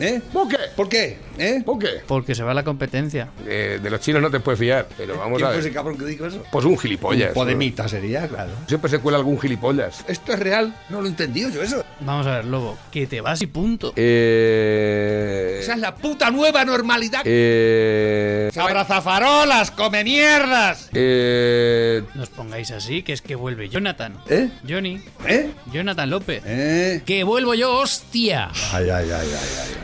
¿Eh? ¿Por qué? ¿Por qué? ¿Eh? ¿Por qué? Porque se va la competencia. Eh, de los chinos no te puedes fiar, pero vamos ¿Quién a fue ver. ese cabrón que dijo eso? Pues un gilipollas. Un podemita sería, claro. Siempre se cuela algún gilipollas. ¿Esto es real? No lo he entendido yo eso. Vamos a ver, lobo, que te vas y punto. Eh. Esa es la puta nueva normalidad. Eh. ¡Abrazafarolas, come mierdas! Eh. No os pongáis así, que es que vuelve Jonathan. ¿Eh? Johnny. ¿Eh? Jonathan López. ¿Eh? ¡Que vuelvo yo, hostia! Ay, ay, ay, ay, ay.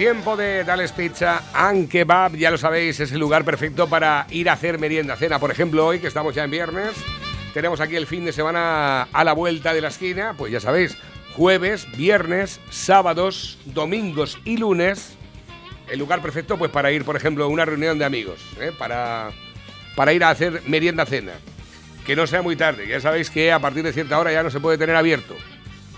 tiempo de Dales Pizza and Kebab, ya lo sabéis, es el lugar perfecto para ir a hacer merienda, cena. Por ejemplo, hoy que estamos ya en viernes, tenemos aquí el fin de semana a la vuelta de la esquina, pues ya sabéis, jueves, viernes, sábados, domingos y lunes, el lugar perfecto pues para ir, por ejemplo, a una reunión de amigos, ¿eh? para, para ir a hacer merienda cena. Que no sea muy tarde, ya sabéis que a partir de cierta hora ya no se puede tener abierto.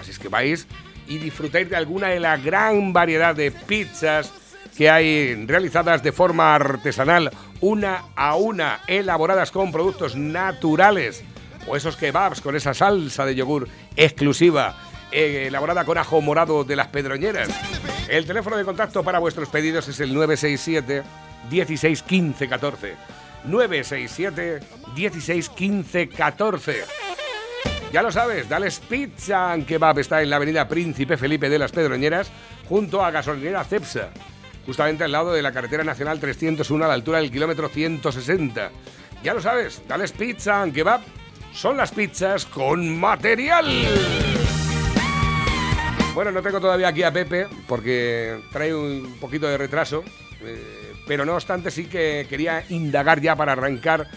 Así es que vais y disfrutáis de alguna de la gran variedad de pizzas que hay realizadas de forma artesanal, una a una, elaboradas con productos naturales, o esos kebabs con esa salsa de yogur exclusiva, eh, elaborada con ajo morado de las pedroñeras. El teléfono de contacto para vuestros pedidos es el 967 16 15 14. 967 16 15 14. Ya lo sabes, Dales Pizza and Kebab está en la avenida Príncipe Felipe de las Pedroñeras, junto a gasolinera Cepsa, justamente al lado de la carretera nacional 301 a la altura del kilómetro 160. Ya lo sabes, Dales Pizza and Kebab son las pizzas con material. Bueno, no tengo todavía aquí a Pepe porque trae un poquito de retraso, eh, pero no obstante sí que quería indagar ya para arrancar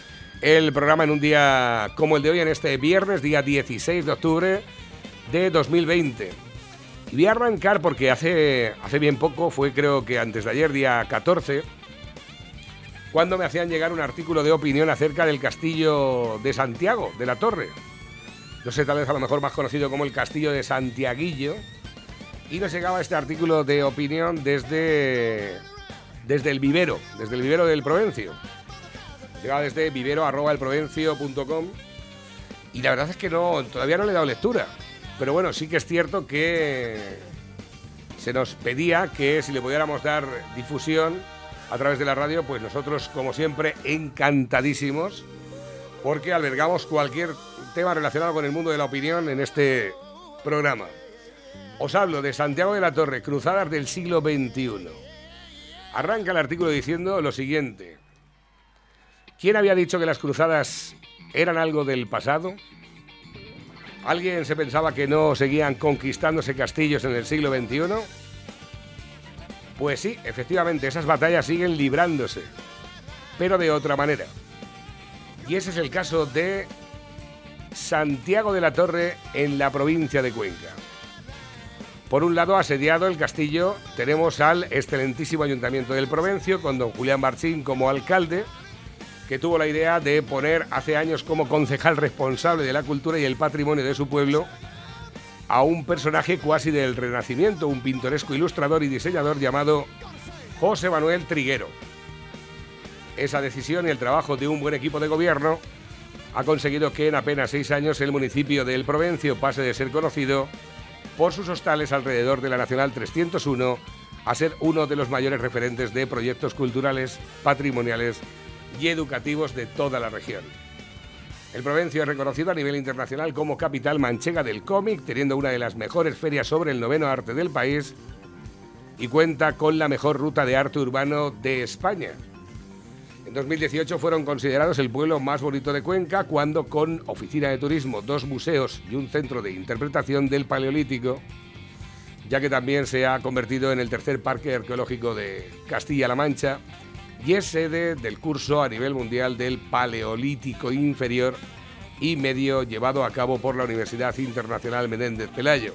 el programa en un día como el de hoy, en este viernes, día 16 de octubre de 2020. Y voy a arrancar porque hace, hace bien poco, fue creo que antes de ayer, día 14, cuando me hacían llegar un artículo de opinión acerca del castillo de Santiago, de la Torre. No sé, tal vez a lo mejor más conocido como el castillo de Santiaguillo. Y nos llegaba este artículo de opinión desde, desde el vivero, desde el vivero del Provencio. Llegaba desde vivero.elprovencio.com y la verdad es que no, todavía no le he dado lectura. Pero bueno, sí que es cierto que se nos pedía que si le pudiéramos dar difusión a través de la radio, pues nosotros, como siempre, encantadísimos, porque albergamos cualquier tema relacionado con el mundo de la opinión en este programa. Os hablo de Santiago de la Torre, Cruzadas del siglo XXI. Arranca el artículo diciendo lo siguiente. ¿Quién había dicho que las cruzadas eran algo del pasado? ¿Alguien se pensaba que no seguían conquistándose castillos en el siglo XXI? Pues sí, efectivamente, esas batallas siguen librándose, pero de otra manera. Y ese es el caso de Santiago de la Torre en la provincia de Cuenca. Por un lado, asediado el castillo, tenemos al excelentísimo Ayuntamiento del Provencio, con don Julián Marchín como alcalde, que tuvo la idea de poner hace años como concejal responsable de la cultura y el patrimonio de su pueblo a un personaje cuasi del Renacimiento, un pintoresco ilustrador y diseñador llamado José Manuel Triguero. Esa decisión y el trabajo de un buen equipo de gobierno ha conseguido que en apenas seis años el municipio del Provencio pase de ser conocido por sus hostales alrededor de la Nacional 301 a ser uno de los mayores referentes de proyectos culturales, patrimoniales y educativos de toda la región. El Provencio es reconocido a nivel internacional como capital manchega del cómic, teniendo una de las mejores ferias sobre el noveno arte del país y cuenta con la mejor ruta de arte urbano de España. En 2018 fueron considerados el pueblo más bonito de Cuenca cuando con oficina de turismo, dos museos y un centro de interpretación del Paleolítico, ya que también se ha convertido en el tercer parque arqueológico de Castilla-La Mancha y es sede del curso a nivel mundial del Paleolítico Inferior y Medio llevado a cabo por la Universidad Internacional Menéndez Pelayo.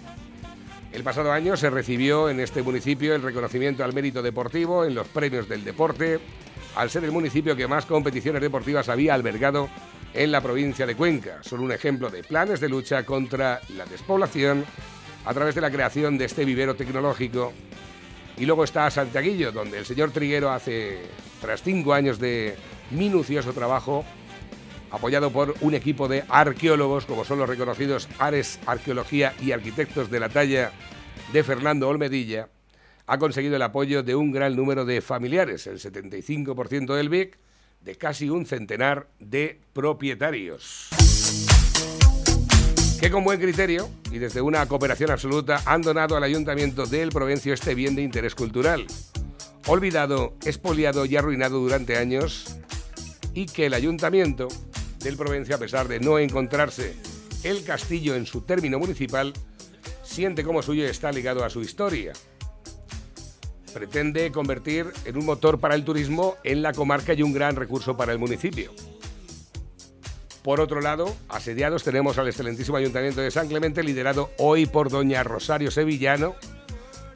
El pasado año se recibió en este municipio el reconocimiento al mérito deportivo en los premios del deporte, al ser el municipio que más competiciones deportivas había albergado en la provincia de Cuenca. Son un ejemplo de planes de lucha contra la despoblación a través de la creación de este vivero tecnológico. Y luego está Santiaguillo, donde el señor Triguero hace, tras cinco años de minucioso trabajo, apoyado por un equipo de arqueólogos, como son los reconocidos Ares Arqueología y Arquitectos de la talla de Fernando Olmedilla, ha conseguido el apoyo de un gran número de familiares, el 75% del BIC, de casi un centenar de propietarios. Que con buen criterio y desde una cooperación absoluta han donado al ayuntamiento del Provencio este bien de interés cultural, olvidado, expoliado y arruinado durante años, y que el ayuntamiento del Provencio, a pesar de no encontrarse el castillo en su término municipal, siente como suyo y está ligado a su historia. Pretende convertir en un motor para el turismo en la comarca y un gran recurso para el municipio. Por otro lado, asediados tenemos al excelentísimo Ayuntamiento de San Clemente, liderado hoy por doña Rosario Sevillano,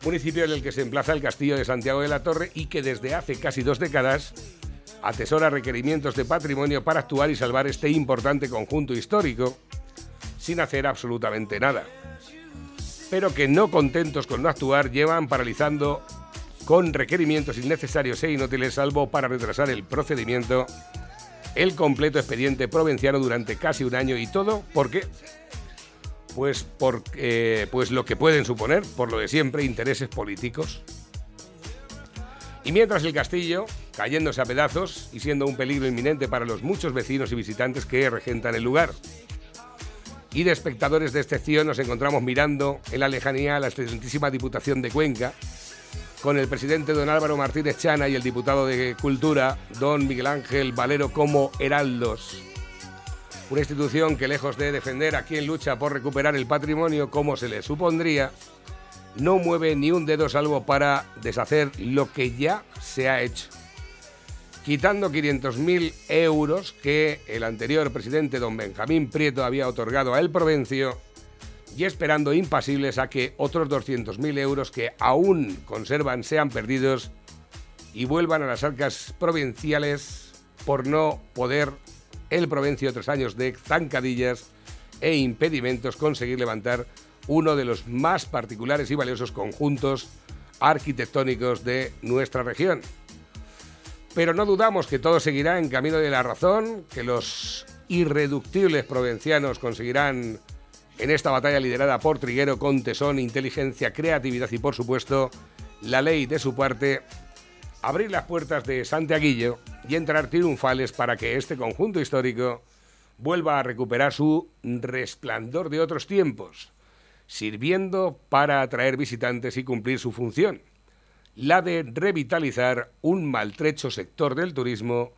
municipio en el que se emplaza el Castillo de Santiago de la Torre y que desde hace casi dos décadas atesora requerimientos de patrimonio para actuar y salvar este importante conjunto histórico sin hacer absolutamente nada. Pero que no contentos con no actuar llevan paralizando con requerimientos innecesarios e inútiles salvo para retrasar el procedimiento el completo expediente provinciano durante casi un año y todo, ¿por qué? Pues, por, pues lo que pueden suponer, por lo de siempre, intereses políticos. Y mientras el castillo, cayéndose a pedazos y siendo un peligro inminente para los muchos vecinos y visitantes que regentan el lugar. Y de espectadores de excepción nos encontramos mirando en la lejanía a la excelentísima Diputación de Cuenca, con el presidente don Álvaro Martínez Chana y el diputado de Cultura, don Miguel Ángel Valero, como heraldos. Una institución que lejos de defender a quien lucha por recuperar el patrimonio como se le supondría, no mueve ni un dedo salvo para deshacer lo que ya se ha hecho. Quitando 500.000 euros que el anterior presidente don Benjamín Prieto había otorgado a El Provencio y esperando impasibles a que otros 200.000 euros que aún conservan sean perdidos y vuelvan a las arcas provinciales por no poder el Provencio, tres años de zancadillas e impedimentos, conseguir levantar uno de los más particulares y valiosos conjuntos arquitectónicos de nuestra región. Pero no dudamos que todo seguirá en camino de la razón, que los irreductibles provincianos conseguirán en esta batalla liderada por Triguero con tesón, inteligencia, creatividad y por supuesto la ley de su parte, abrir las puertas de Santiaguillo y entrar triunfales para que este conjunto histórico vuelva a recuperar su resplandor de otros tiempos sirviendo para atraer visitantes y cumplir su función, la de revitalizar un maltrecho sector del turismo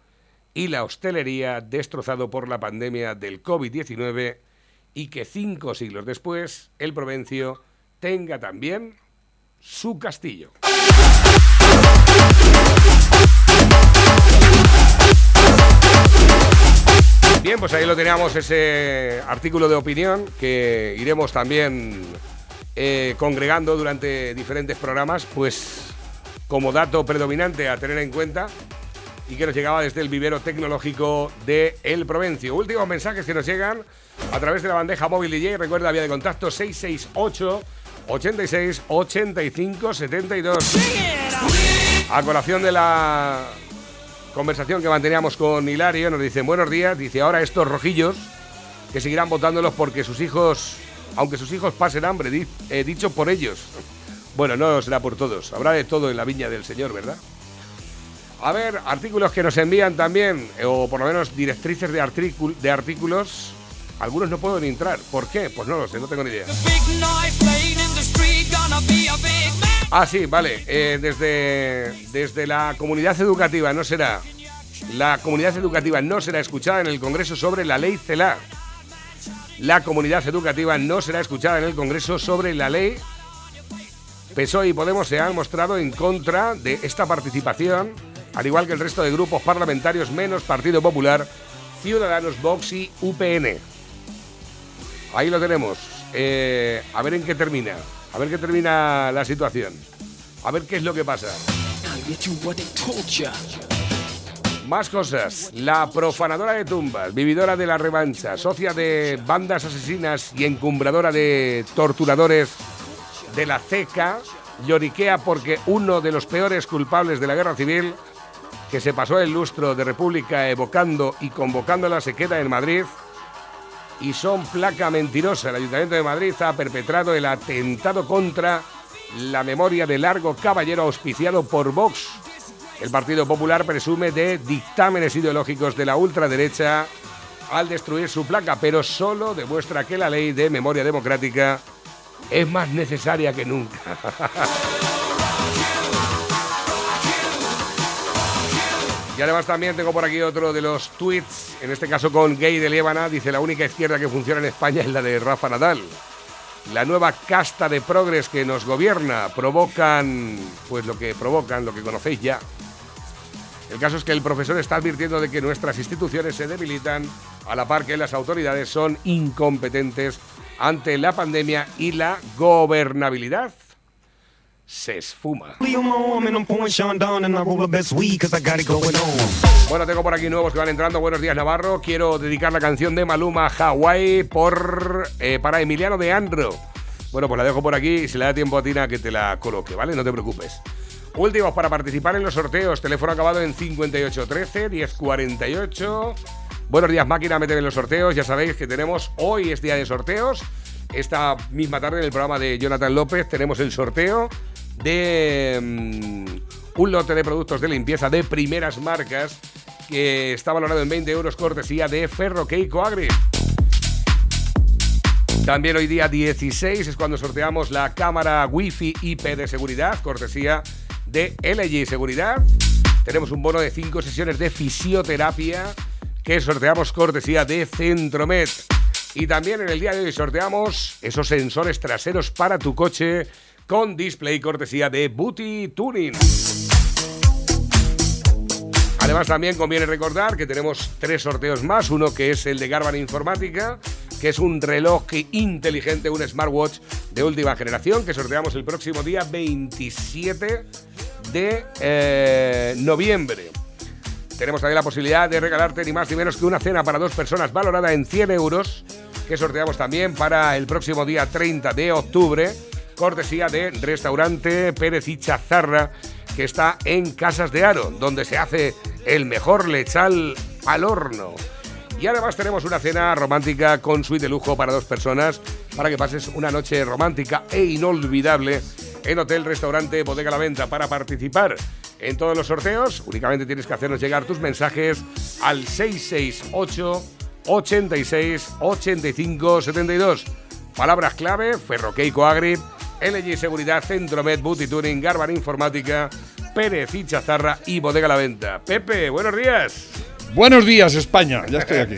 y la hostelería destrozado por la pandemia del COVID-19 y que cinco siglos después el Provencio tenga también su castillo. Bien, pues ahí lo teníamos, ese artículo de opinión que iremos también eh, congregando durante diferentes programas, pues como dato predominante a tener en cuenta y que nos llegaba desde el vivero tecnológico de El Provencio. Últimos mensajes que nos llegan a través de la bandeja móvil DJ. Recuerda, vía de contacto 668 86 85 72. A colación de la conversación que manteníamos con Hilario, nos dicen buenos días, dice ahora estos rojillos que seguirán votándolos porque sus hijos, aunque sus hijos pasen hambre, he dicho por ellos. Bueno, no será por todos, habrá de todo en la viña del Señor, ¿verdad? A ver, artículos que nos envían también, o por lo menos directrices de, de artículos. Algunos no puedo ni entrar. ¿Por qué? Pues no lo sé, no tengo ni idea. Ah, sí, vale. Eh, desde, desde la comunidad educativa no será. La comunidad educativa no será escuchada en el Congreso sobre la ley CELA. La comunidad educativa no será escuchada en el Congreso sobre la ley. PSOE y Podemos se han mostrado en contra de esta participación al igual que el resto de grupos parlamentarios menos Partido Popular, Ciudadanos, Vox y UPN. Ahí lo tenemos. Eh, a ver en qué termina. A ver qué termina la situación. A ver qué es lo que pasa. Más cosas. La profanadora de tumbas, vividora de la revancha, socia de bandas asesinas y encumbradora de torturadores de la CECA, lloriquea porque uno de los peores culpables de la guerra civil, que se pasó el lustro de República evocando y convocándola, se queda en Madrid y son placa mentirosa. El Ayuntamiento de Madrid ha perpetrado el atentado contra la memoria de Largo Caballero auspiciado por Vox. El Partido Popular presume de dictámenes ideológicos de la ultraderecha al destruir su placa, pero solo demuestra que la ley de memoria democrática es más necesaria que nunca. Y además también tengo por aquí otro de los tweets, en este caso con Gay de Líbana, dice la única izquierda que funciona en España es la de Rafa Nadal. La nueva casta de progres que nos gobierna provocan, pues lo que provocan, lo que conocéis ya. El caso es que el profesor está advirtiendo de que nuestras instituciones se debilitan a la par que las autoridades son incompetentes ante la pandemia y la gobernabilidad se esfuma. Bueno, tengo por aquí nuevos que van entrando. Buenos días, Navarro. Quiero dedicar la canción de Maluma Hawaii por, eh, para Emiliano de Andro. Bueno, pues la dejo por aquí y si le da tiempo a Tina que te la coloque, ¿vale? No te preocupes. Últimos para participar en los sorteos. Teléfono acabado en 5813 1048. Buenos días, máquina, méteme en los sorteos. Ya sabéis que tenemos, hoy es día de sorteos. Esta misma tarde en el programa de Jonathan López tenemos el sorteo de mm, un lote de productos de limpieza de primeras marcas que está valorado en 20 euros cortesía de Ferro Keiko Agri. También hoy día 16 es cuando sorteamos la cámara Wi-Fi IP de seguridad, cortesía de LG Seguridad. Tenemos un bono de 5 sesiones de fisioterapia que sorteamos cortesía de Centromed. Y también en el día de hoy sorteamos esos sensores traseros para tu coche con display cortesía de Booty Tuning. Además también conviene recordar que tenemos tres sorteos más, uno que es el de Garban Informática, que es un reloj inteligente, un smartwatch de última generación, que sorteamos el próximo día 27 de eh, noviembre. Tenemos también la posibilidad de regalarte ni más ni menos que una cena para dos personas valorada en 100 euros, que sorteamos también para el próximo día 30 de octubre cortesía de Restaurante Pérez y que está en Casas de Aro, donde se hace el mejor lechal al horno. Y además tenemos una cena romántica con suite de lujo para dos personas, para que pases una noche romántica e inolvidable en Hotel Restaurante Bodega La Venta. Para participar en todos los sorteos, únicamente tienes que hacernos llegar tus mensajes al 668 86 85 72. Palabras clave, Ferroqueico Agri LG Seguridad, Centromed, Booty Tuning, Garban Informática, Pérez y Chazarra y Bodega La Venta. Pepe, buenos días. Buenos días, España. Ya estoy aquí.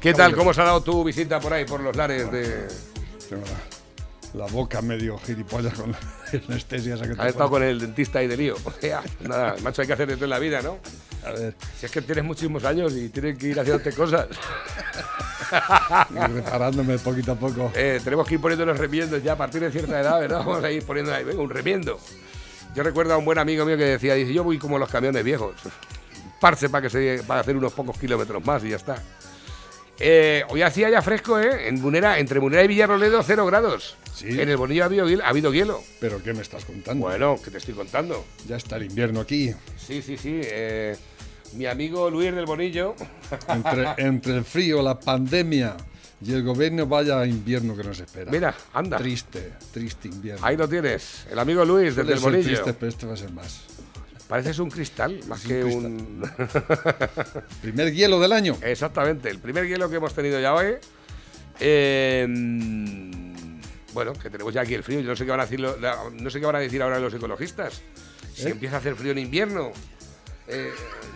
¿Qué tal? ¿Cómo se ha dado tu visita por ahí, por los lares de...? La, boca medio gilipollas con la anestesia. Esa que Has estado con el dentista y de lío. Nada, macho, hay que hacer esto en la vida, ¿no? A ver. Si es que tienes muchísimos años y tienes que ir haciéndote cosas. y reparándome poquito a poco. Eh, tenemos que ir poniendo los remiendos ya a partir de cierta edad, ¿verdad? Vamos a ir poniendo ahí, venga, un remiendo. Yo recuerdo a un buen amigo mío que decía, dice, yo voy como los camiones viejos. Parse para que se para hacer unos pocos kilómetros más y ya está. Eh, hoy hacía ya fresco, ¿eh? En Munera, entre Munera y Villarroledo, cero grados. Sí. En el Bonillo ha habido, ha habido hielo. ¿Pero qué me estás contando? Bueno, ¿qué te estoy contando? Ya está el invierno aquí. Sí, sí, sí. Eh, mi amigo Luis del Bonillo. Entre, entre el frío, la pandemia y el gobierno, vaya invierno que nos espera. Mira, anda. Triste, triste invierno. Ahí lo tienes. El amigo Luis desde el Bonillo. triste, pero este va a ser más. Pareces un cristal, más que cristal. un. Primer hielo del año. Exactamente, el primer hielo que hemos tenido ya hoy. Eh, bueno, que tenemos ya aquí el frío. Yo no sé qué van a decir, no sé qué van a decir ahora los ecologistas. Si ¿Eh? empieza a hacer frío en invierno, eh,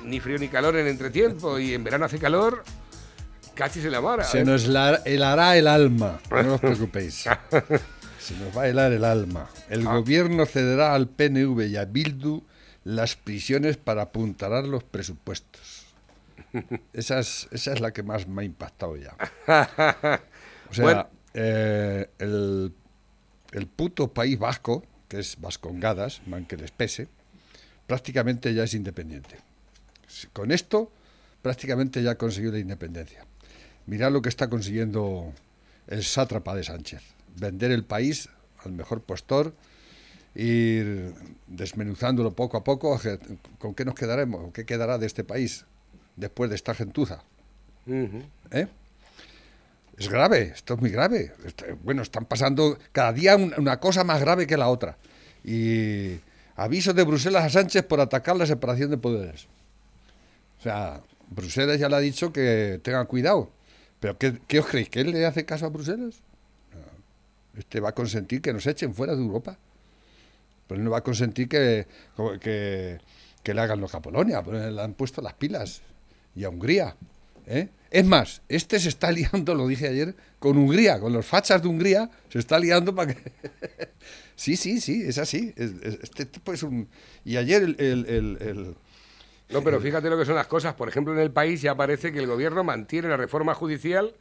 ni frío ni calor en entretiempo, y en verano hace calor, cachis en la mar. Se nos la- helará el alma. No os preocupéis. Se nos va a helar el alma. El Ah. gobierno cederá al PNV y a Bildu las prisiones para apuntalar los presupuestos. Esa es, esa es la que más me ha impactado ya. O sea, eh, el, el puto País Vasco, que es Vascongadas, man que les pese, prácticamente ya es independiente. Con esto, prácticamente ya ha conseguido la independencia. Mirad lo que está consiguiendo el sátrapa de Sánchez. Vender el país al mejor postor, ir desmenuzándolo poco a poco. ¿Con qué nos quedaremos? ¿Qué quedará de este país después de esta gentuza? ¿Eh? Es grave, esto es muy grave. Bueno, están pasando cada día una cosa más grave que la otra. Y aviso de Bruselas a Sánchez por atacar la separación de poderes. O sea, Bruselas ya le ha dicho que tengan cuidado. ¿Pero qué, os creéis? ¿Que él le hace caso a Bruselas? Este va a consentir que nos echen fuera de Europa. Pero él no va a consentir que, que, le hagan lo que a Polonia. Pues le han puesto las pilas. Y a Hungría. ¿eh? Es más, este se está liando, lo dije ayer, con Hungría, con los fachas de Hungría, se está liando para que... sí, sí, sí, es así. Este tipo es un... Y ayer el, No, pero fíjate lo que son las cosas. Por ejemplo, en el país ya parece que el gobierno mantiene la reforma judicial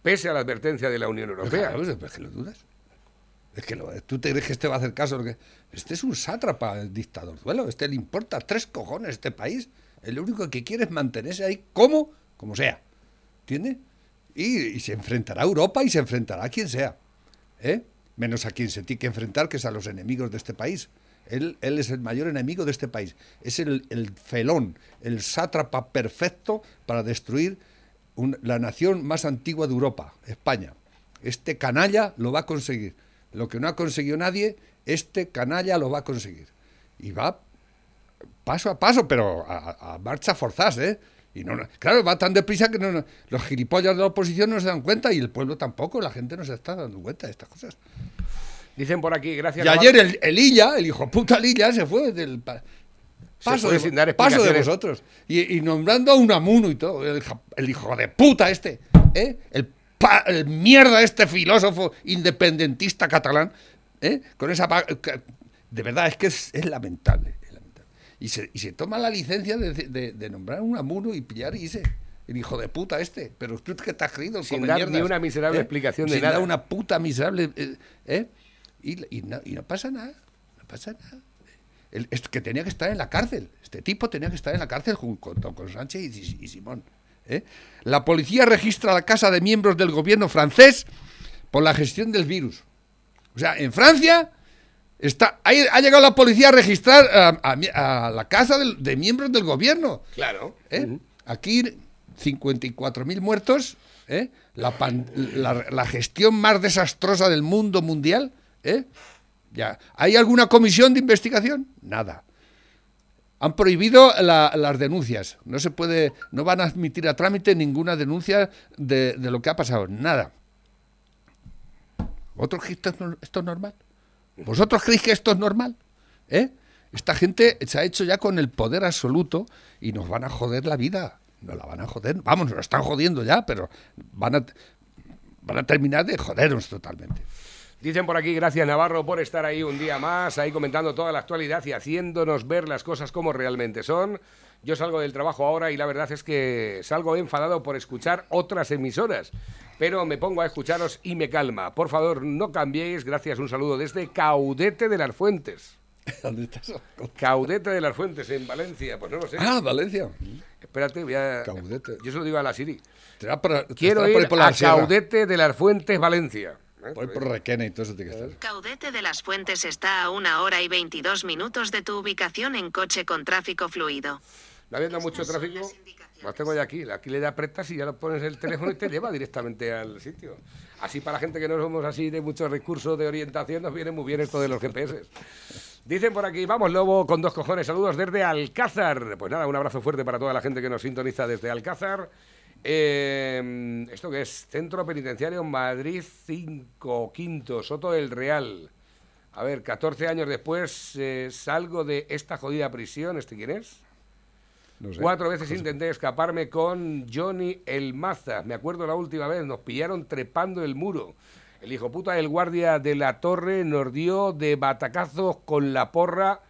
pese a la advertencia de la Unión Europea. Pues, es que lo dudas. Es que tú te crees que este va a hacer caso. que... Este es un sátrapa, el dictador duelo. Este le importa tres cojones este país. El único que quiere es mantenerse ahí como, como sea. ¿Entiendes? Y, se enfrentará a Europa y se enfrentará a quien sea. ¿eh? Menos a quien se tiene que enfrentar, que es a los enemigos de este país. Él, él es el mayor enemigo de este país. Es el, felón, el sátrapa perfecto para destruir la nación más antigua de Europa, España. Este canalla lo va a conseguir. Lo que no ha conseguido nadie, este canalla lo va a conseguir. Y va paso a paso, pero a, marcha forzás, ¿eh? Y no, claro, va tan deprisa que no, los gilipollas de la oposición no se dan cuenta y el pueblo tampoco, la gente no se está dando cuenta de estas cosas. Dicen por aquí, gracias. Y ayer el, el Illa, el hijo puta Lilla, se fue del paso, de, paso de vosotros. Y, nombrando a un amuno y todo, el, hijo de puta este, ¿eh? el, el, mierda este filósofo independentista catalán, ¿eh? con esa... De verdad, es que es, lamentable, Y, se, y se toma la licencia de, de, nombrar a un amuno y pillar y se el hijo de puta este. Pero usted que te ha creído sin dar ni una miserable ¿eh? explicación de sin nada. Dar una puta miserable. ¿eh? Y, no, pasa nada, no pasa nada. El, que tenía que estar en la cárcel. Este tipo tenía que estar en la cárcel junto con, Sánchez y, Simón. ¿Eh? La policía registra la casa de miembros del gobierno francés por la gestión del virus. O sea, en Francia está, ha, llegado la policía a registrar a, la casa de, miembros del gobierno. Claro. ¿eh? Aquí 54.000 muertos, ¿eh? la, la, gestión más desastrosa del mundo mundial ¿Eh? Ya. ¿Hay alguna comisión de investigación? Nada. Han prohibido las denuncias. No se puede, no van a admitir a trámite ninguna denuncia de, lo que ha pasado. Nada. ¿Vosotros creéis que esto, es normal? ¿Vosotros creéis que esto es normal? ¿Eh? Esta gente se ha hecho ya con el poder absoluto y nos van a joder la vida. Nos la van a joder. Vamos, nos están jodiendo ya, pero van a, van a terminar de jodernos totalmente. Dicen por aquí, gracias Navarro por estar ahí un día más, ahí comentando toda la actualidad y haciéndonos ver las cosas como realmente son. Yo salgo del trabajo ahora y la verdad es que salgo enfadado por escuchar otras emisoras, pero me pongo a escucharos y me calma. Por favor, no cambiéis. Gracias, un saludo desde Caudete de las Fuentes. ¿Dónde estás? Caudete de las Fuentes, en Valencia. Pues no lo sé. Ah, Valencia. Espérate, voy a... Caudete. Yo se lo digo a la Siri. Quiero ir a Caudete de las Fuentes, Valencia. ¿Eh? Por, por Requena y todo eso tiene que estar. Caudete de las Fuentes está a una hora y 22 minutos de tu ubicación en coche con tráfico fluido. ¿No habiendo mucho tráfico? Más tengo ya aquí. Aquí le apretas y ya lo pones el teléfono y te lleva directamente al sitio. Así para la gente que no somos así de muchos recursos de orientación, nos viene muy bien esto de los GPS. Dicen por aquí, vamos Lobo, con dos cojones, saludos desde Alcázar. Pues nada, un abrazo fuerte para toda la gente que nos sintoniza desde Alcázar. Eh, ¿Esto qué es? Centro Penitenciario Madrid 5, Quinto, Soto del Real. A ver, 14 años después eh, salgo de esta jodida prisión. ¿Este quién es? Cuatro veces intenté escaparme con Johnny El Maza. Me acuerdo la última vez, nos pillaron trepando el muro. El hijo puta del guardia de la torre nos dio de batacazos con la porra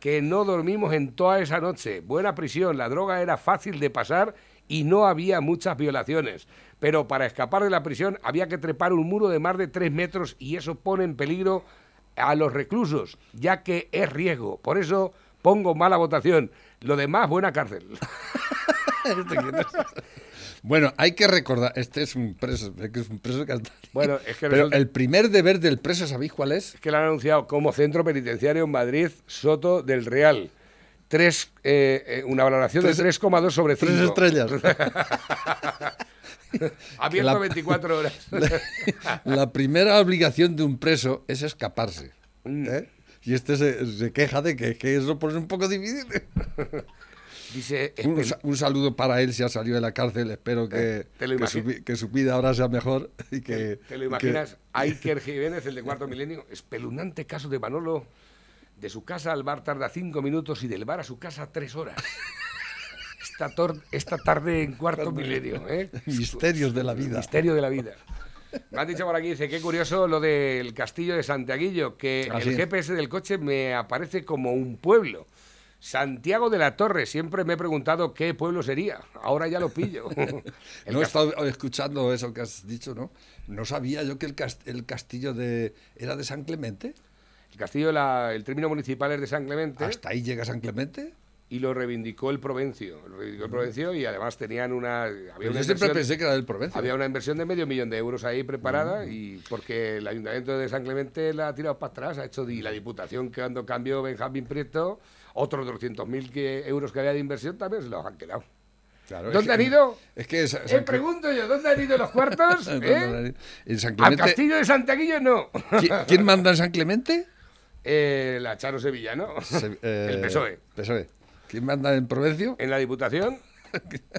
que no dormimos en toda esa noche. Buena prisión, la droga era fácil de pasar y no había muchas violaciones. Pero para escapar de la prisión había que trepar un muro de más de tres metros y eso pone en peligro a los reclusos, ya que es riesgo. Por eso pongo mala votación. Lo demás, buena cárcel. Bueno, hay que recordar, este es un preso, que es un preso que Bueno, es que Pero el primer deber del preso, ¿sabéis cuál es? Es que lo han anunciado como centro penitenciario en Madrid, Soto del Real. Tres, eh, eh, una valoración de 3,2 sobre 5. Tres estrellas. Abierto La- 24 horas. La primera obligación de un preso es escaparse. Mm. ¿eh? Y este se, se queja de que, que eso pues, es un poco difícil. Dice, Un, saludo para él si ha salido de la cárcel. Espero que, que, su, que vida ahora sea mejor. Y que, ¿Te lo y que- imaginas? Iker Jiménez, el de Cuarto Milenio, espeluznante caso de Manolo. De su casa al bar tarda cinco minutos y del bar a su casa tres horas. Esta, tor- esta tarde en Cuarto Milenio. ¿eh? Misterios de la vida. Misterio de la vida. Me han dicho por aquí, dice, qué curioso lo del castillo de Santiaguillo, que Ah, el. GPS del coche me aparece como un pueblo. Santiago de la Torre, siempre me he preguntado qué pueblo sería. Ahora ya lo pillo. El No he estado escuchando eso que has dicho, ¿no? No sabía yo que el, cas- el castillo de era de San Clemente. Castillo, la- el término municipal es de San Clemente. ¿Hasta ahí llega San Clemente? y lo reivindicó el Provencio. Lo reivindicó el Provencio y además tenían una. Había Pero una yo siempre pensé que era del Provencio. Había una inversión de medio millón de euros ahí preparada y porque el ayuntamiento de San Clemente la ha tirado para atrás, ha hecho y la diputación que cuando cambió Benjamín Prieto, otros 200.000 que- euros que había de inversión también se los han quedado. Claro, es ¿Dónde que- han ido? Es que Eh, San Cle- pregunto yo, ¿dónde han ido los cuartos? ¿Dónde han ¿Eh? En San Al Clemente. castillo de Santiaguillo no. ¿Qui- ¿Quién manda en San Clemente? Eh, la Charo Sevillano. Se- eh, el PSOE. PSOE. ¿Quién manda en Provencio? En la diputación.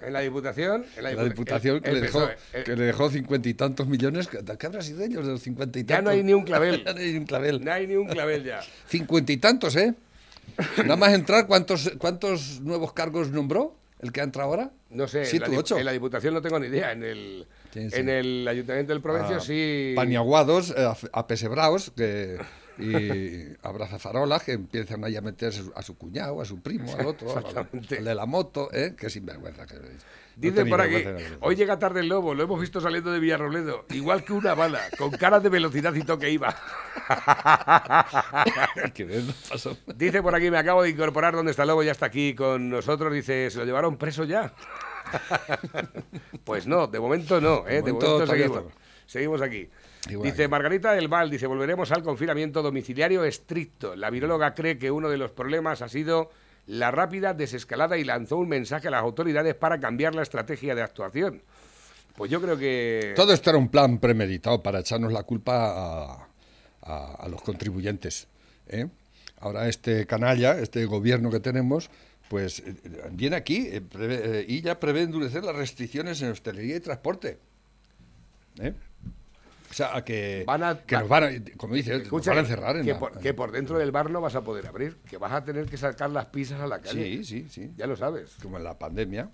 En la diputación. En La diputa- Diputación que, le dejó. Eh, que le dejó cincuenta y tantos millones. ¿Qué habrá sido de ellos de los cincuenta y Ya tantos? no hay ni un clavel. Ya no hay ni un clavel. No hay ni un clavel ya. Cincuenta y tantos, ¿eh? Nada más entrar, ¿cuántos, ¿cuántos nuevos cargos nombró el que ha entrado ahora? No sé, ¿Siete en, la, u di- ocho? en la Diputación no tengo ni idea. En el, Sí, sí. en el Ayuntamiento del Provencio a sí. Paniaguados, eh, a, a Pesebraos, que, y abrazafarolas que empiezan ahí a meterse a su cuñado, a su primo, al otro, al, de la moto, ¿eh? que sinvergüenza. Que, Dice por aquí, de hoy llega tarde el lobo, lo hemos visto saliendo de Villarrobledo, igual que una bala, con cara de velocidad y toque iba. Dice por aquí, me acabo de incorporar donde está el lobo, ya está aquí con nosotros, dice, ¿se lo llevaron preso ya? pues no, de momento no, ¿eh? de momento momento todavía seguimos, seguimos aquí. Igual. Dice Margarita del Val, dice, volveremos al confinamiento domiciliario estricto. La viróloga cree que uno de los problemas ha sido la rápida desescalada y lanzó un mensaje a las autoridades para cambiar la estrategia de actuación. Pues yo creo que... Todo esto era un plan premeditado para echarnos la culpa a, a- a los contribuyentes. ¿eh? Ahora este canalla, este gobierno que tenemos, pues eh, viene aquí eh, prevé- eh, y ya prevé endurecer las restricciones en hostelería y transporte. ¿eh? O sea, a que, Van a- que nos van a, como dice, nos Escucha, van a encerrar en que, la- por, que por dentro del bar no vas a poder abrir, que vas a tener que sacar las pizzas a la calle. Sí, sí, sí. Ya lo sabes. como en la pandemia.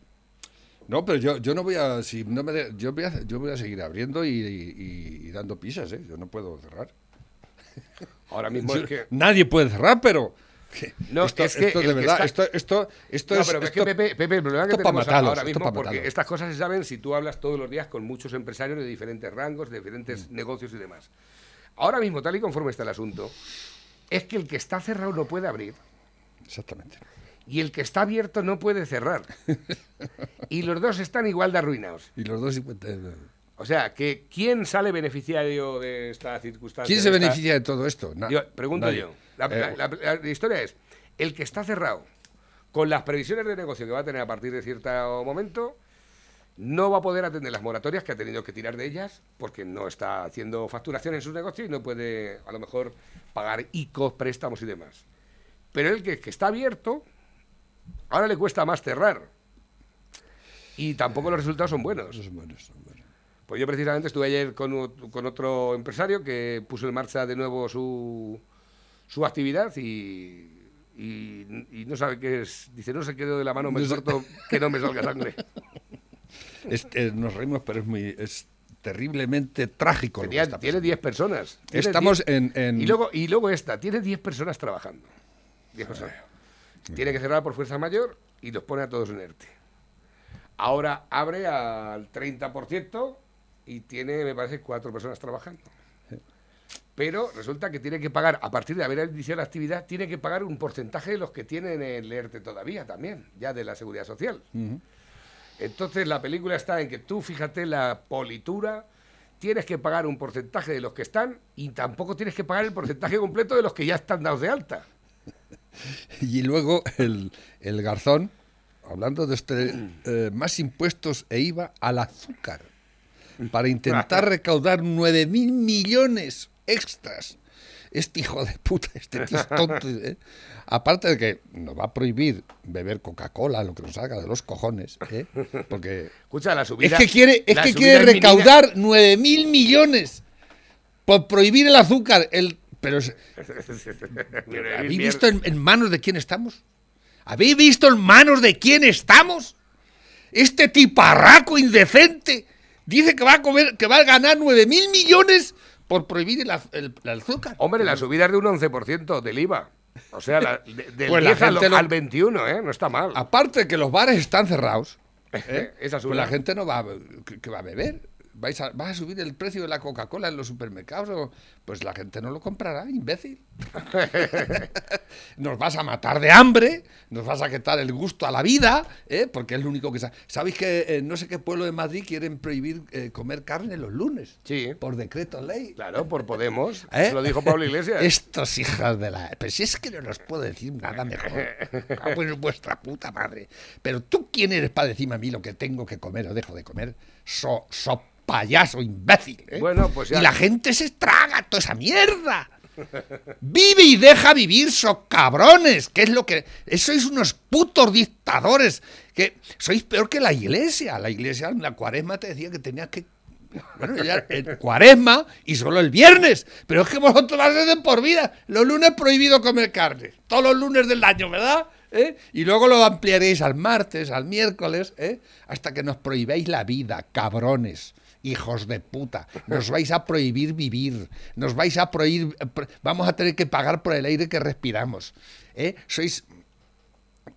No, pero yo, yo no voy a, si no me de- yo voy a, yo voy a seguir abriendo y, y- y dando pisas, ¿eh? Yo no puedo cerrar. Ahora mismo Yo- es que... Nadie puede cerrar, pero No, esto, es que esto de verdad, está- esto, esto, esto No, es, pero es que Pepe, Pepe, el problema que tenemos matarlos, ahora mismo, porque estas cosas se saben si tú hablas todos los días con muchos empresarios de diferentes rangos, de Mm. diferentes negocios y demás. Ahora mismo, tal y conforme está el asunto, es que el que está cerrado no puede abrir exactamente. y el que está abierto no puede cerrar. y los dos están igual de arruinados. Y los dos cincuenta- O sea, que ¿quién sale beneficiario de esta circunstancia? ¿Quién se esta- beneficia de todo esto? Na- Yo, pregunto nadie. yo. La, Eh, la- la- la historia es, el que está cerrado, con las previsiones de negocio que va a tener a partir de cierto momento, no va a poder atender las moratorias que ha tenido que tirar de ellas, porque no está haciendo facturación en sus negocios y no puede, a lo mejor, pagar ICOs, préstamos y demás. Pero el que, que está abierto, ahora le cuesta más cerrar. Y tampoco los resultados son buenos. son buenos, son buenos. Pues yo precisamente estuve ayer con, con otro empresario que puso en marcha de nuevo su, su actividad y, y- y no sabe qué es. Dice, no se quedó de la mano, me corto que no me salga sangre. Es- eh, nos reímos, pero es muy es terriblemente trágico. Tenía- tiene pasando. 10 personas. Tiene Estamos 10 en, en- Y, luego, y luego esta, tiene 10 personas trabajando. 10 personas. Tiene que cerrar por fuerza mayor y los pone a todos en ERTE. Ahora abre al 30% y tiene, me parece, cuatro personas trabajando. Pero resulta que tiene que pagar, a partir de haber iniciado la actividad, tiene que pagar un porcentaje de los que tienen el ERTE todavía también, ya de la seguridad social. Entonces la película está en que tú, fíjate, la politura, tienes que pagar un porcentaje de los que están y tampoco tienes que pagar el porcentaje completo de los que ya están dados de alta. Y luego el, el garzón, hablando de este, eh, más impuestos e IVA al azúcar, para intentar recaudar 9 mil millones extras. Este hijo de puta, este tío es tonto. ¿eh? Aparte de que nos va a prohibir beber Coca-Cola, lo que nos haga de los cojones, ¿eh? porque Escucha, la subida. es que quiere, es que quiere recaudar 9 mil millones por prohibir el azúcar. El, pero es- ¿Habéis visto en, en manos de quién estamos? ¿Habéis visto en manos de quién estamos? Este tiparraco indecente dice que va a comer, que va a ganar 9 mil millones por prohibir el, el- el azúcar. Hombre, la subida es de un 11% del IVA. O sea, la- de- del Pues la 10 al, gente lo- al 21, ¿eh? No está mal. Aparte que los bares están cerrados, ¿eh? Esa pues la gente no va a, que, que va a beber. ¿Vais a, ¿Vas a subir el precio de la Coca-Cola en los supermercados? o- Pues la gente no lo comprará, imbécil. nos vas a matar de hambre, nos vas a quitar el gusto a la vida, ¿eh? porque es lo único que... sa- ¿Sabéis que en no sé qué pueblo de Madrid quieren prohibir eh, comer carne los lunes? Sí. Por decreto ley. Claro, por Podemos. ¿Eh? Lo dijo Pablo Iglesias. Estos hijos de la... Pero si es que no nos puedo decir nada mejor. Cago en vuestra puta madre. Pero tú, ¿quién eres para decirme a mí lo que tengo que comer o dejo de comer? So, so payaso imbécil. ¿eh? Bueno, pues ya- Y la gente se traga toda esa mierda. Vive y deja vivir, so cabrones. ¿Qué es lo que.? Sois unos putos dictadores. Que sois peor que la iglesia. La iglesia en la cuaresma te decía que tenías que bueno, ya en cuaresma y solo el viernes. Pero es que vosotros ser de por vida. Los lunes prohibido comer carne. Todos los lunes del año, ¿verdad? ¿Eh? Y luego lo ampliaréis al martes, al miércoles, ¿eh? hasta que nos prohibáis la vida, cabrones. Hijos de puta, nos vais a prohibir vivir, nos vais a prohibir, pro- vamos a tener que pagar por el aire que respiramos. ¿eh? Sois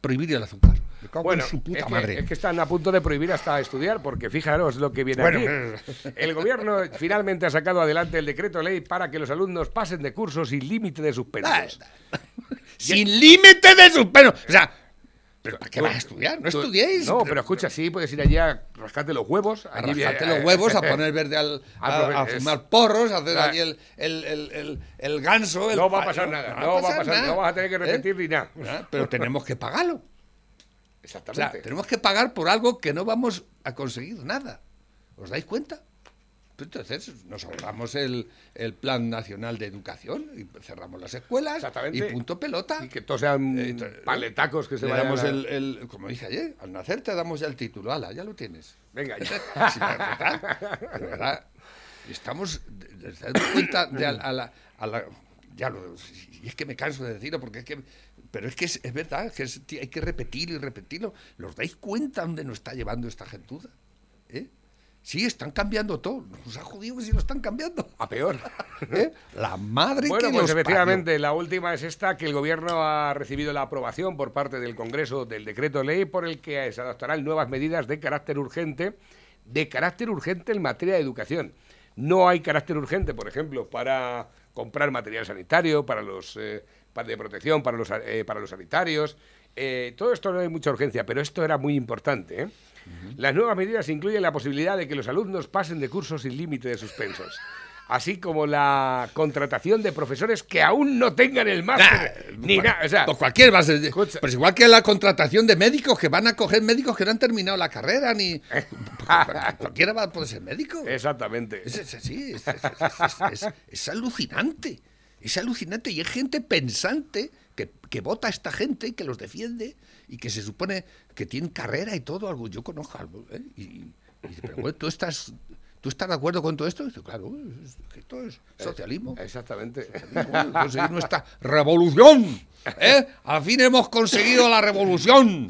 prohibir el azúcar. Bueno, en su puta es que, madre. es que están a punto de prohibir hasta estudiar, porque fijaros lo que viene Bueno, aquí. El gobierno finalmente ha sacado adelante el decreto ley para que los alumnos pasen de cursos sin límite de suspensos. Sin límite de suspenso. O sea, ¿pero para qué vas a estudiar? No estudiéis. No, pero escucha, sí, puedes ir allí a rascarte los huevos. A allí rascarte los huevos, a poner verde al, a, a fumar porros, a hacer allí el, el, el, el, ganso. el No va a pasar nada, no va a pasar, no vas a tener que ¿Eh? repetir ni nada. Ah, Pero tenemos que pagarlo. O sea, Exactamente. tenemos que pagar por algo que no vamos a conseguir nada. ¿Os dais cuenta? Entonces nos ahorramos el, el Plan Nacional de Educación y cerramos las escuelas y punto pelota. Y que todos sean Eh, paletacos que se damos a- el, el- como dije ayer, al nacer te damos ya el título. Ala, ya lo tienes. Venga, ya. Sí, de verdad. Estamos, de- ¿se dan cuenta de a, a la, a la- ya lo, y es que me canso de decirlo porque es que, pero es que es, es verdad, que es- hay que repetirlo y repetirlo. ¿Los dais cuenta dónde nos está llevando esta gentuza? Sí, están cambiando todo. Nos ha jodido que si lo están cambiando. A peor. ¿Eh? La madre Bueno, que pues efectivamente, la última es esta, que el gobierno ha recibido la aprobación por parte del Congreso del decreto ley por el que se adoptarán nuevas medidas de carácter urgente, de carácter urgente en materia de educación. No hay carácter urgente, por ejemplo, para comprar material sanitario, para los eh, para- de protección, para los, eh, para los sanitarios. Eh, todo esto no hay mucha urgencia, pero esto era muy importante. ¿eh? Las nuevas medidas incluyen la posibilidad de que los alumnos pasen de cursos sin límite de suspensos, así como la contratación de profesores que aún no tengan el máster ni nada. O sea, Pues cualquier ser- Escucha. Pues igual que la contratación de médicos que van a coger médicos que no han terminado la carrera, ni. cualquiera va a poder ser médico. exactamente. Es, es así, es, es- es- es- es alucinante. Es alucinante y hay gente pensante que, que vota a esta gente y que los defiende y que se supone que tienen carrera y todo. Algo, yo conozco algo. ¿eh? Y, y dice, pero bueno, ¿tú estás, ¿tú estás de acuerdo con todo esto? Y dice, claro, esto es socialismo. Exactamente. Hemos conseguido nuestra revolución. ¿eh? Al fin hemos conseguido la revolución.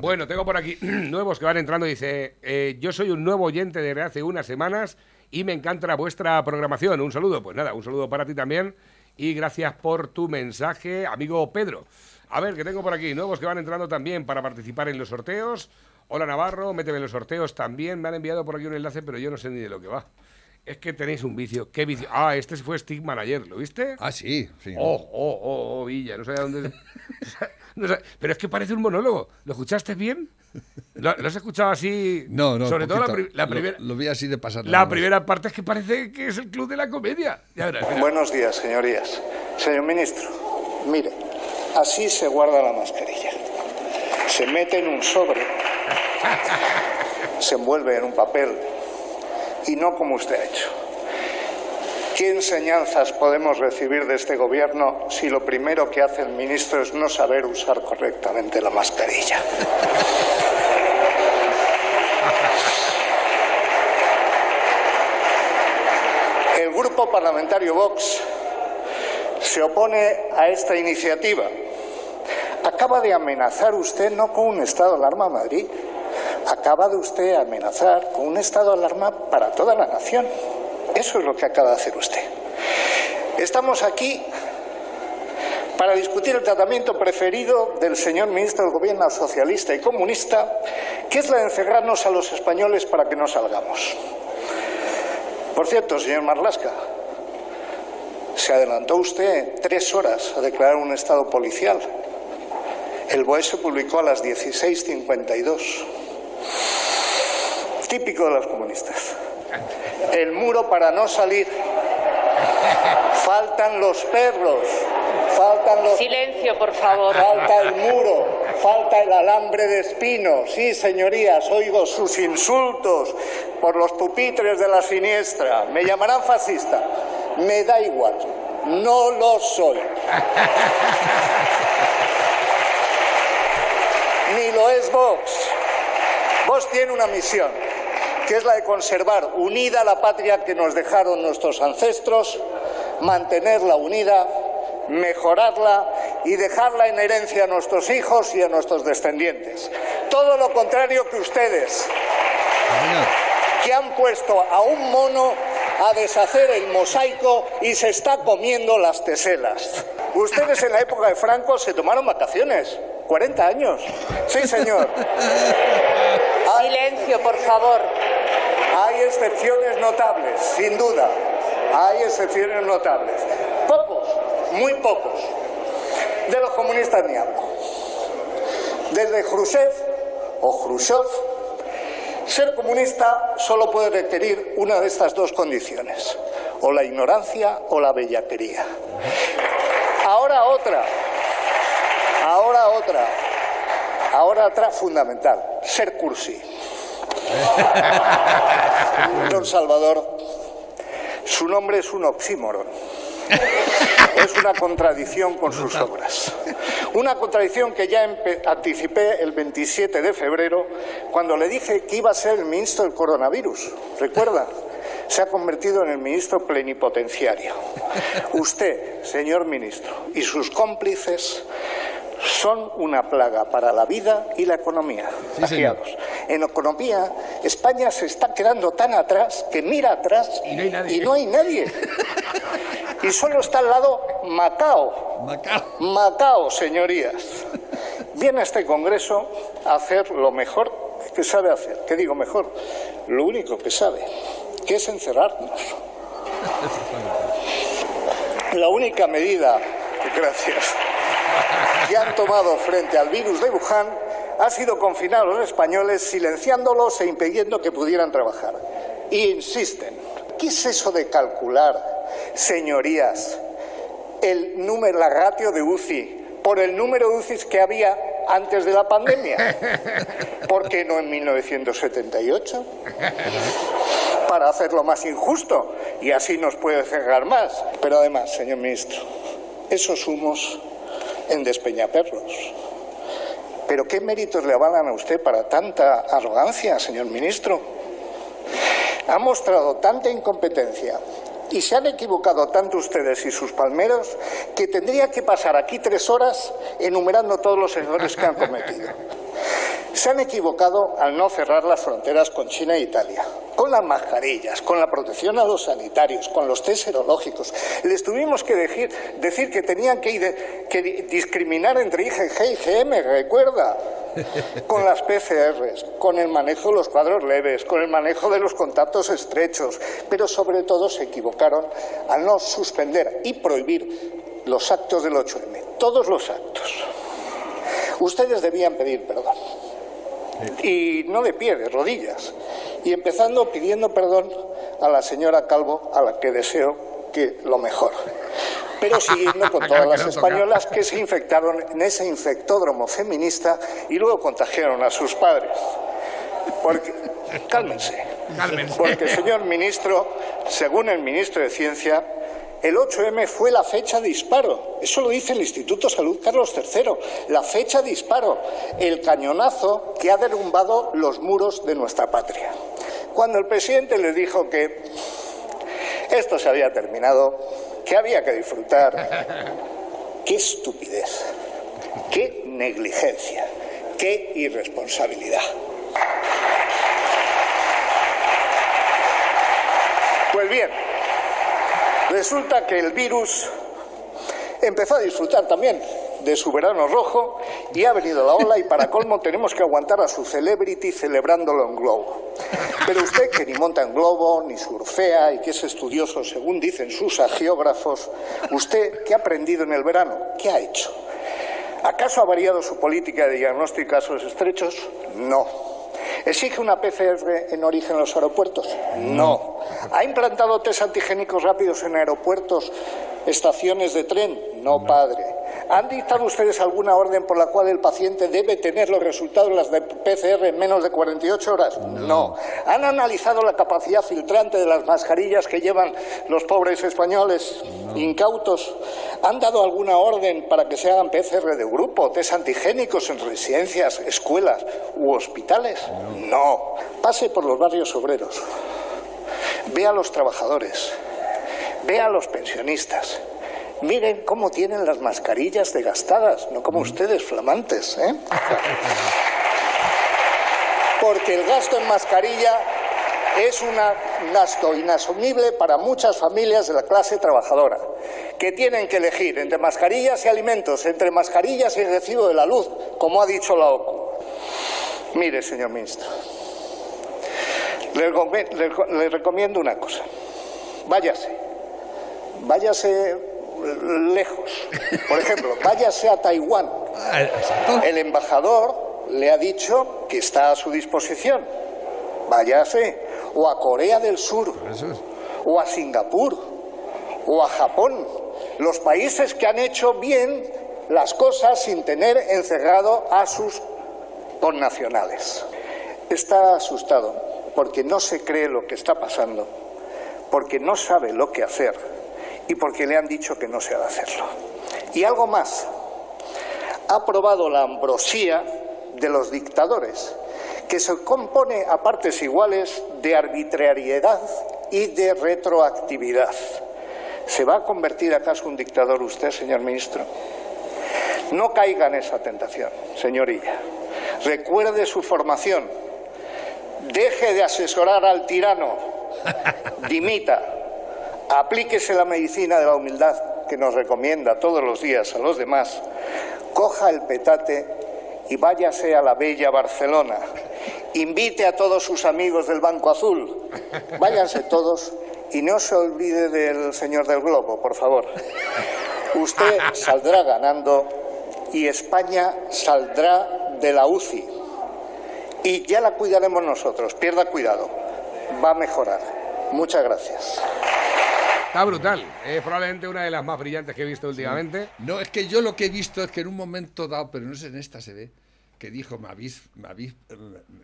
Bueno, tengo por aquí nuevos que van entrando. Dice, eh, yo soy un nuevo oyente desde hace unas semanas y me encanta vuestra programación. Un saludo. Pues nada, un saludo para ti también y gracias por tu mensaje, amigo Pedro. A ver, que tengo por aquí nuevos que van entrando también para participar en los sorteos. Hola Navarro, méteme en los sorteos también. Me han enviado por aquí un enlace, pero yo no sé ni de lo que va. Es que tenéis un vicio. ¿Qué vicio? Ah, este fue Stick Manager, ¿lo viste? Ah, sí, sí. Oh, oh, oh, oh, Villa, no sabía dónde. no sabía- Pero es que parece un monólogo. ¿Lo escuchaste bien? ¿Lo, lo has escuchado así? No, no. Sobre todo la, pri- la Lo- primera. Lo, vi así de pasar. La primera parte es que parece que es el club de la comedia. Ya verás. Buenos días, señorías. Señor ministro, mire, así se guarda la mascarilla. Se mete en un sobre, se envuelve en un papel y no como usted ha hecho. ¿Qué enseñanzas podemos recibir de este gobierno si lo primero que hace el ministro es no saber usar correctamente la mascarilla? El grupo parlamentario Vox se opone a esta iniciativa. Acaba de amenazar usted no con un estado de alarma a Madrid, acaba de usted amenazar con un estado de alarma para toda la nación. Eso es lo que acaba de hacer usted. Estamos aquí para discutir el tratamiento preferido del señor ministro del Gobierno socialista y comunista, que es la de encerrarnos a los españoles para que no salgamos. Por cierto, señor Marlasca, se adelantó usted tres horas a declarar un estado policial. El BOE se publicó a las 16.52. Típico de los comunistas. El muro para no salir. Faltan los perros. Faltan los Silencio, por favor. Falta el muro, falta el alambre de espino. Sí, señorías, oigo sus insultos por los pupitres de la siniestra. Me llamarán fascista. Me da igual. No lo soy. Ni lo es Vox. Vox tiene una misión, que es la de conservar unida la patria que nos dejaron nuestros ancestros, mantenerla unida, mejorarla y dejarla en herencia a nuestros hijos y a nuestros descendientes. Todo lo contrario que ustedes, que han puesto a un mono a deshacer el mosaico y se está comiendo las teselas. Ustedes en la época de Franco se tomaron vacaciones. 40 años. Sí, señor. Hay, Silencio, por favor. hay excepciones notables, sin duda. Hay excepciones notables. Pocos, muy pocos. De los comunistas ni hablo. Desde Khrushchev o Khrushchev, ser comunista solo puede requerir una de estas dos condiciones, o la ignorancia o la bellaquería. Ahora otra, ahora otra, ahora otra fundamental, ser cursi. Don Salvador, su nombre es un oxímoron. Es una contradicción con sus obras. Una contradicción que ya anticipé el 27 de febrero cuando le dije que iba a ser el ministro del coronavirus. ¿Recuerda? Se ha convertido en el ministro plenipotenciario. Usted, señor ministro, y sus cómplices son una plaga para la vida y la economía. Sí. En economía, España se está quedando tan atrás que mira atrás Y no hay nadie. y no hay nadie. Y solo está al lado Macao. Macao. Macao, señorías. Viene a este Congreso a hacer lo mejor que sabe hacer. ¿Qué digo mejor? Lo único que sabe, que es encerrarnos. La única medida, gracias, que han tomado frente al virus de Wuhan ha sido confinar a los españoles silenciándolos e impidiendo que pudieran trabajar. Y insisten, ¿qué es eso de calcular, señorías, el número, la ratio de UCI por el número de UCIs que había antes de la pandemia? ¿Por qué no en 1978? Para hacerlo más injusto y así nos puede cerrar más. Pero además, señor ministro, esos humos en Despeñaperros. ¿Pero qué méritos le avalan a usted para tanta arrogancia, señor ministro? Ha mostrado tanta incompetencia y se han equivocado tanto ustedes y sus palmeros que tendría que pasar aquí tres horas enumerando todos los errores que han cometido. Se han equivocado al no cerrar las fronteras con China e Italia. con las mascarillas, con la protección a los sanitarios, con los test serológicos. Les tuvimos que decir, que tenían que, ide- que di- discriminar entre IgG y IgM, recuerda, con las PCRs, con el manejo de los cuadros leves, con el manejo de los contactos estrechos, pero sobre todo se equivocaron al no suspender y prohibir los actos del 8M, todos los actos. Ustedes debían pedir perdón. Y no de pie, de rodillas. Y empezando pidiendo perdón a la señora Calvo, a la que deseo que lo mejor. Pero siguiendo con todas las españolas que se infectaron en ese infectódromo feminista y luego contagiaron a sus padres. Porque, cálmense. Cálmense. Porque, señor ministro, según el ministro de Ciencia, el 8M fue la fecha de disparo. Eso lo dice el Instituto Salud Carlos III. La fecha de disparo. El cañonazo que ha derrumbado los muros de nuestra patria. Cuando el presidente les dijo que esto se había terminado, que había que disfrutar. ¡Qué estupidez! ¡Qué negligencia! ¡Qué irresponsabilidad! Pues bien, resulta que el virus empezó a disfrutar también de su verano rojo y ha venido la ola y para colmo tenemos que aguantar a su celebrity celebrándolo en globo. Pero usted que ni monta en globo, ni surfea y que es estudioso según dicen sus agiógrafos, ¿usted qué ha aprendido en el verano? ¿Qué ha hecho? ¿Acaso ha variado su política de diagnóstico de casos estrechos? No. ¿Exige una PCR en origen en los aeropuertos? No. ¿Ha implantado test antigénicos rápidos en aeropuertos, estaciones de tren? No, padre. ¿Han dictado ustedes alguna orden por la cual el paciente debe tener los resultados de las de PCR en menos de 48 horas? No. ¿Han analizado la capacidad filtrante de las mascarillas que llevan los pobres españoles incautos? ¿Han dado alguna orden para que se hagan PCR de grupo, test antigénicos en residencias, escuelas u hospitales? No. Pase por los barrios obreros. Ve a los trabajadores. Ve a los pensionistas. Miren cómo tienen las mascarillas desgastadas, no como ustedes, flamantes. ¿eh? Porque el gasto en mascarilla es un gasto inasumible para muchas familias de la clase trabajadora, que tienen que elegir entre mascarillas y alimentos, entre mascarillas y recibo de la luz, como ha dicho la OCU. Mire, señor ministro, le recomiendo una cosa. Váyase. Váyase lejos. Por ejemplo, váyase a Taiwán. El embajador le ha dicho que está a su disposición. Váyase. O a Corea del Sur. O a Singapur. O a Japón. Los países que han hecho bien las cosas sin tener encerrado a sus connacionales. Está asustado porque no se cree lo que está pasando, porque no sabe lo que hacer y porque le han dicho que no se ha de hacerlo. Y algo más, ha probado la ambrosía de los dictadores, que se compone a partes iguales de arbitrariedad y de retroactividad. ¿Se va a convertir acaso un dictador usted, señor ministro? No caiga en esa tentación, señorilla. Recuerde su formación. Deje de asesorar al tirano. Dimita. Aplíquese la medicina de la humildad que nos recomienda todos los días a los demás. Coja el petate y váyase a la bella Barcelona. Invite a todos sus amigos del Banco Azul. Váyanse todos y no se olvide del señor del globo, por favor. Usted saldrá ganando y España saldrá de la UCI. Y ya la cuidaremos nosotros, pierda cuidado, va a mejorar. Muchas gracias. Está brutal. Es probablemente una de las más brillantes que he visto últimamente. No, es que yo lo que he visto es que en un momento dado, pero no sé en esta se ve, que dijo, me habéis, me habéis,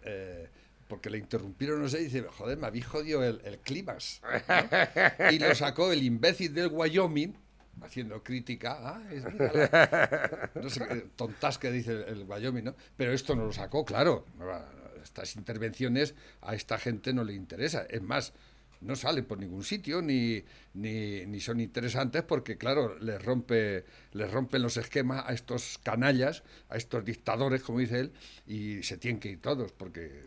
eh, porque le interrumpieron, no sé, dice, joder, me habéis jodido el, el clímax. ¿no? Y lo sacó el imbécil del Wyoming, haciendo crítica, ah, es mira no sé, qué tontas que dice el, el Wyoming, ¿no? Pero esto no lo sacó, claro. Estas intervenciones a esta gente no le interesa. Es más, no salen por ningún sitio ni, ni, ni son interesantes porque, claro, les, rompe, les rompen los esquemas a estos canallas, a estos dictadores, como dice él, y se tienen que ir todos, porque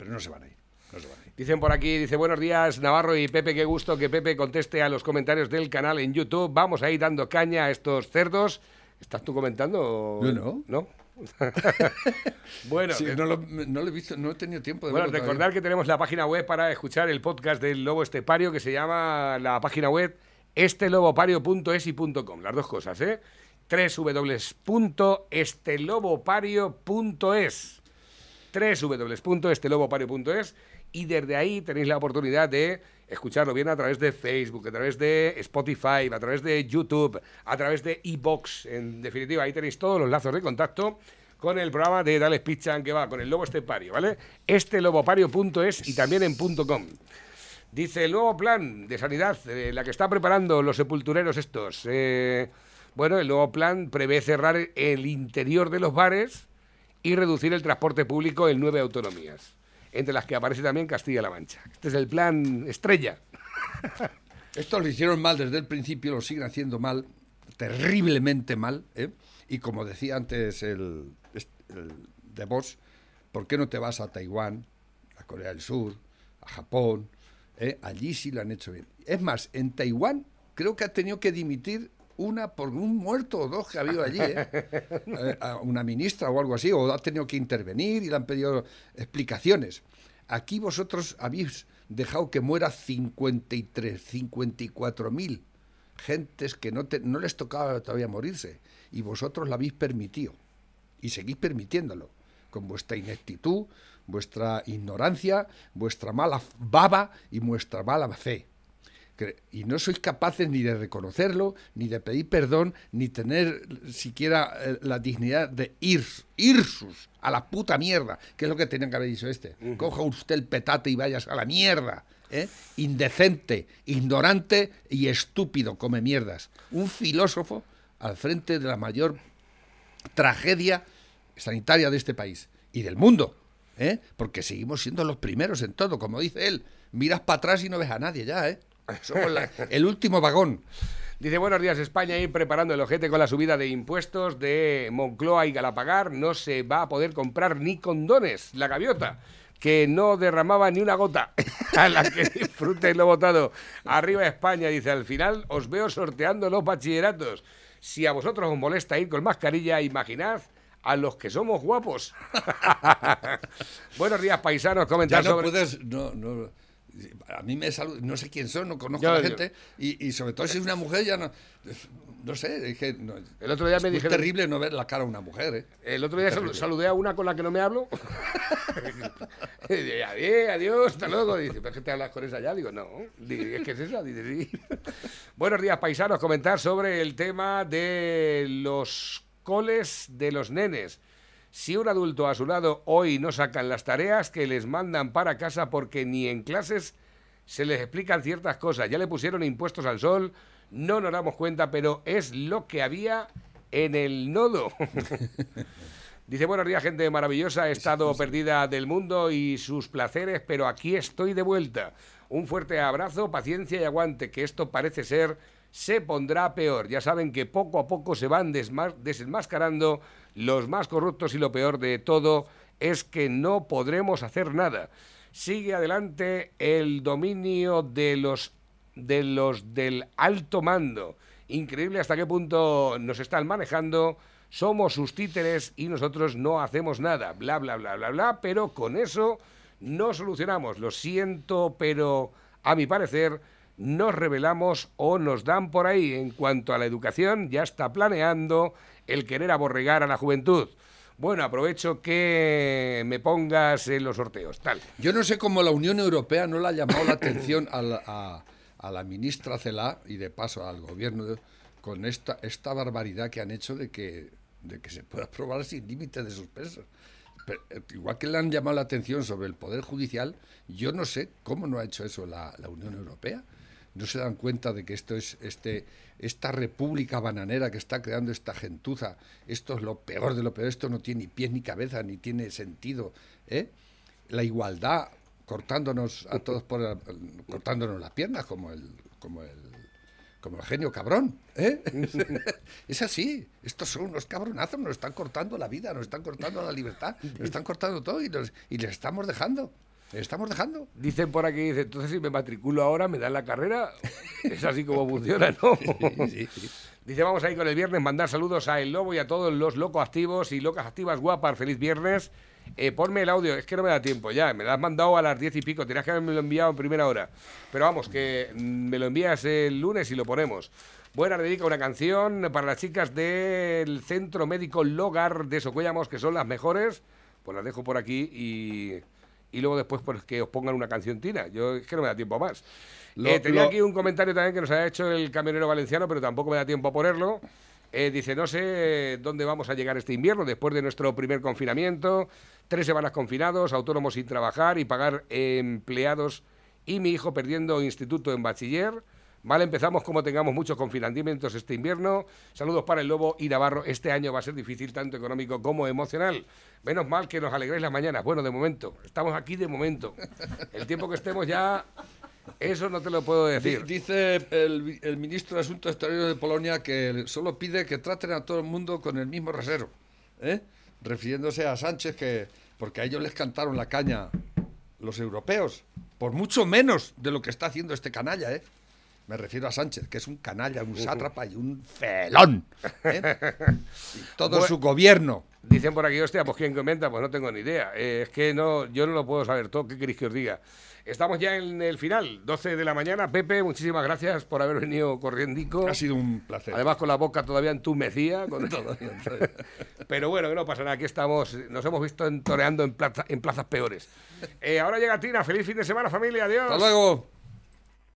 pero no se van a ir. no se vale. Dicen por aquí, dice buenos días Navarro y Pepe, qué gusto que Pepe conteste a los comentarios del canal en YouTube. Vamos a ir dando caña a estos cerdos. ¿Estás tú comentando? No. ¿No? bueno, Sí, eh, no, lo, no lo he visto, no he tenido tiempo de bueno, verlo recordar todavía. que tenemos la página web para escuchar el podcast del Lobo Estepario que se llama la página web estelobopario.es y punto .com, las dos cosas, ¿eh? www.estelobopario.es www.estelobopario.es y desde ahí tenéis la oportunidad de escucharlo bien a través de Facebook, a través de Spotify, a través de YouTube, a través de iBox. En definitiva, ahí tenéis todos los lazos de contacto con el programa de Dale Pichan que va con el Lobo Estepario, ¿vale? Estelobopario.es y también en .com. Dice el nuevo plan de sanidad, eh, la que está preparando los sepultureros estos. eh, bueno, el nuevo plan prevé cerrar el interior de los bares y reducir el transporte público en nueve autonomías, entre las que aparece también Castilla-La Mancha. Este es el plan estrella. Esto lo hicieron mal desde el principio, lo siguen haciendo mal, terriblemente mal. ¿eh? Y como decía antes el, el de Bosch, ¿por qué no te vas a Taiwán, a Corea del Sur, a Japón? ¿eh? Allí sí lo han hecho bien. Es más, en Taiwán creo que ha tenido que dimitir una por un muerto o dos que ha habido allí, ¿eh? Eh, a una ministra o algo así, o ha tenido que intervenir y le han pedido explicaciones. Aquí vosotros habéis dejado que muera 53, 54 mil gentes que no, te- no les tocaba todavía morirse y vosotros lo habéis permitido y seguís permitiéndolo con vuestra ineptitud, vuestra ignorancia, vuestra mala baba y vuestra mala fe. Y no sois capaces ni de reconocerlo, ni de pedir perdón, ni tener siquiera eh, la dignidad de ir, irsus a la puta mierda, que es lo que tenían que haber dicho este. Coja usted el petate y vayas a la mierda. ¿eh? Indecente, ignorante y estúpido, come mierdas. Un filósofo al frente de la mayor tragedia sanitaria de este país y del mundo, ¿eh? porque seguimos siendo los primeros en todo, como dice él. Miras para atrás y no ves a nadie ya, ¿eh? Somos la- el último vagón. Dice, buenos días España, ir preparando el ojete con la subida de impuestos de Moncloa y Galapagar. No se va a poder comprar ni condones, la gaviota, que no derramaba ni una gota. a la que disfrute lo votado. Arriba España, dice, al final os veo sorteando los bachilleratos. Si a vosotros os molesta ir con mascarilla, imaginad a los que somos guapos. buenos días, paisanos, Ya comentar no sobre... puedes, no, no, a mí me saluda, no sé quién son, no conozco Yo- a la yo- gente, y, y sobre todo si es una mujer ya no, no sé, que no- El otro día me es muy dijeron- terrible no ver la cara a una mujer, ¿eh? El otro día sal- saludé a una con la que no me hablo. Y dije, adiós, adiós, hasta luego. Dice, ¿pero que te hablas con esa ya? Digo, no. Digo, ¿es que es esa? Dice, sí. Buenos días, paisanos. Comentar sobre el tema de los coles de los nenes. Si un adulto a su lado hoy no sacan las tareas que les mandan para casa porque ni en clases se les explican ciertas cosas. Ya le pusieron impuestos al sol, no nos damos cuenta, pero es lo que había en el nodo. Dice, buenos días, gente maravillosa. He estado perdida del mundo y sus placeres, pero aquí estoy de vuelta. Un fuerte abrazo, paciencia y aguante, que esto parece ser se pondrá peor. Ya saben que poco a poco se van desenmascarando los más corruptos y lo peor de todo es que no podremos hacer nada. Sigue adelante el dominio de los de los del alto mando. Increíble hasta qué punto nos están manejando. Somos sus títeres y nosotros no hacemos nada. Bla, bla, bla, bla, bla. Pero con eso no solucionamos. Lo siento, pero a mi parecer nos revelamos o nos dan por ahí. En cuanto a la educación, ya está planeando el querer aborregar a la juventud. Bueno, aprovecho que me pongas en los sorteos. Tal. Yo no sé cómo la Unión Europea no le ha llamado la atención a la, a- la ministra Celá y de paso al gobierno con esta, esta barbaridad que han hecho de que, de que se pueda aprobar sin límite de suspenso. Pero, eh, igual que le han llamado la atención sobre el Poder Judicial, yo no sé cómo no ha hecho eso la, la Unión Europea. No se dan cuenta de que esto es este, esta república bananera que está creando esta gentuza. Esto es lo peor de lo peor. Esto no tiene ni pies ni cabeza, ni tiene sentido. ¿eh? La igualdad cortándonos a todos por cortándonos las piernas como el como el como el genio cabrón ¿eh? es así estos son unos cabronazos nos están cortando la vida nos están cortando la libertad nos están cortando todo y, nos- y les estamos dejando Estamos dejando. Dicen por aquí, dice, entonces si me matriculo ahora, me dan la carrera. Es así como funciona, ¿no? Dice, vamos ahí con el viernes, mandar saludos a El Lobo y a todos los locos activos y locas activas guapas. Feliz viernes. Eh, ponme el audio, es que no me da tiempo ya, me lo has mandado a las diez y pico, tenías que haberme lo enviado en primera hora. Pero vamos, que mm, me lo envías el lunes y lo ponemos. Buena, dedica una canción para las chicas del Centro Médico Logar de Socuellamos, que son las mejores. Pues las dejo por aquí y, y luego después pues, que os pongan una canción tina. Yo es que no me da tiempo más. Lo- Eh, tenía lo- aquí un comentario también que nos ha hecho el camionero valenciano, pero tampoco me da tiempo a ponerlo. Eh, dice, no sé dónde vamos a llegar este invierno después de nuestro primer confinamiento, tres semanas confinados, autónomos sin trabajar y pagar empleados y mi hijo perdiendo instituto en bachiller. Vale, empezamos como tengamos muchos confinamientos este invierno. Saludos para el Lobo y Navarro. Este año va a ser difícil tanto económico como emocional. Menos mal que nos alegréis las mañanas. Bueno, de momento. Estamos aquí de momento. El tiempo que estemos ya, eso no te lo puedo decir. Dice el ministro de Asuntos Exteriores de Polonia que solo pide que traten a todo el mundo con el mismo rasero, ¿eh? refiriéndose a Sánchez, que porque a ellos les cantaron la caña los europeos, por mucho menos de lo que está haciendo este canalla. ¿eh? Me refiero a Sánchez, que es un canalla, un sátrapa y un felón. ¿eh? Y todo Bueno. su gobierno. Dicen por aquí, hostia, pues quién comenta, pues no tengo ni idea. Eh, es que no, yo no lo puedo saber todo. ¿Qué queréis que os diga? Estamos ya en el final, 12 de la mañana. Pepe, muchísimas gracias por haber venido corriendico. Ha sido un placer. Además, con la boca todavía entumecida. Con... Pero bueno, que no pasa nada. Aquí estamos, nos hemos visto en- toreando en, plaza- en plazas peores. Eh, ahora llega Tina. Feliz fin de semana, familia. Adiós. Hasta luego.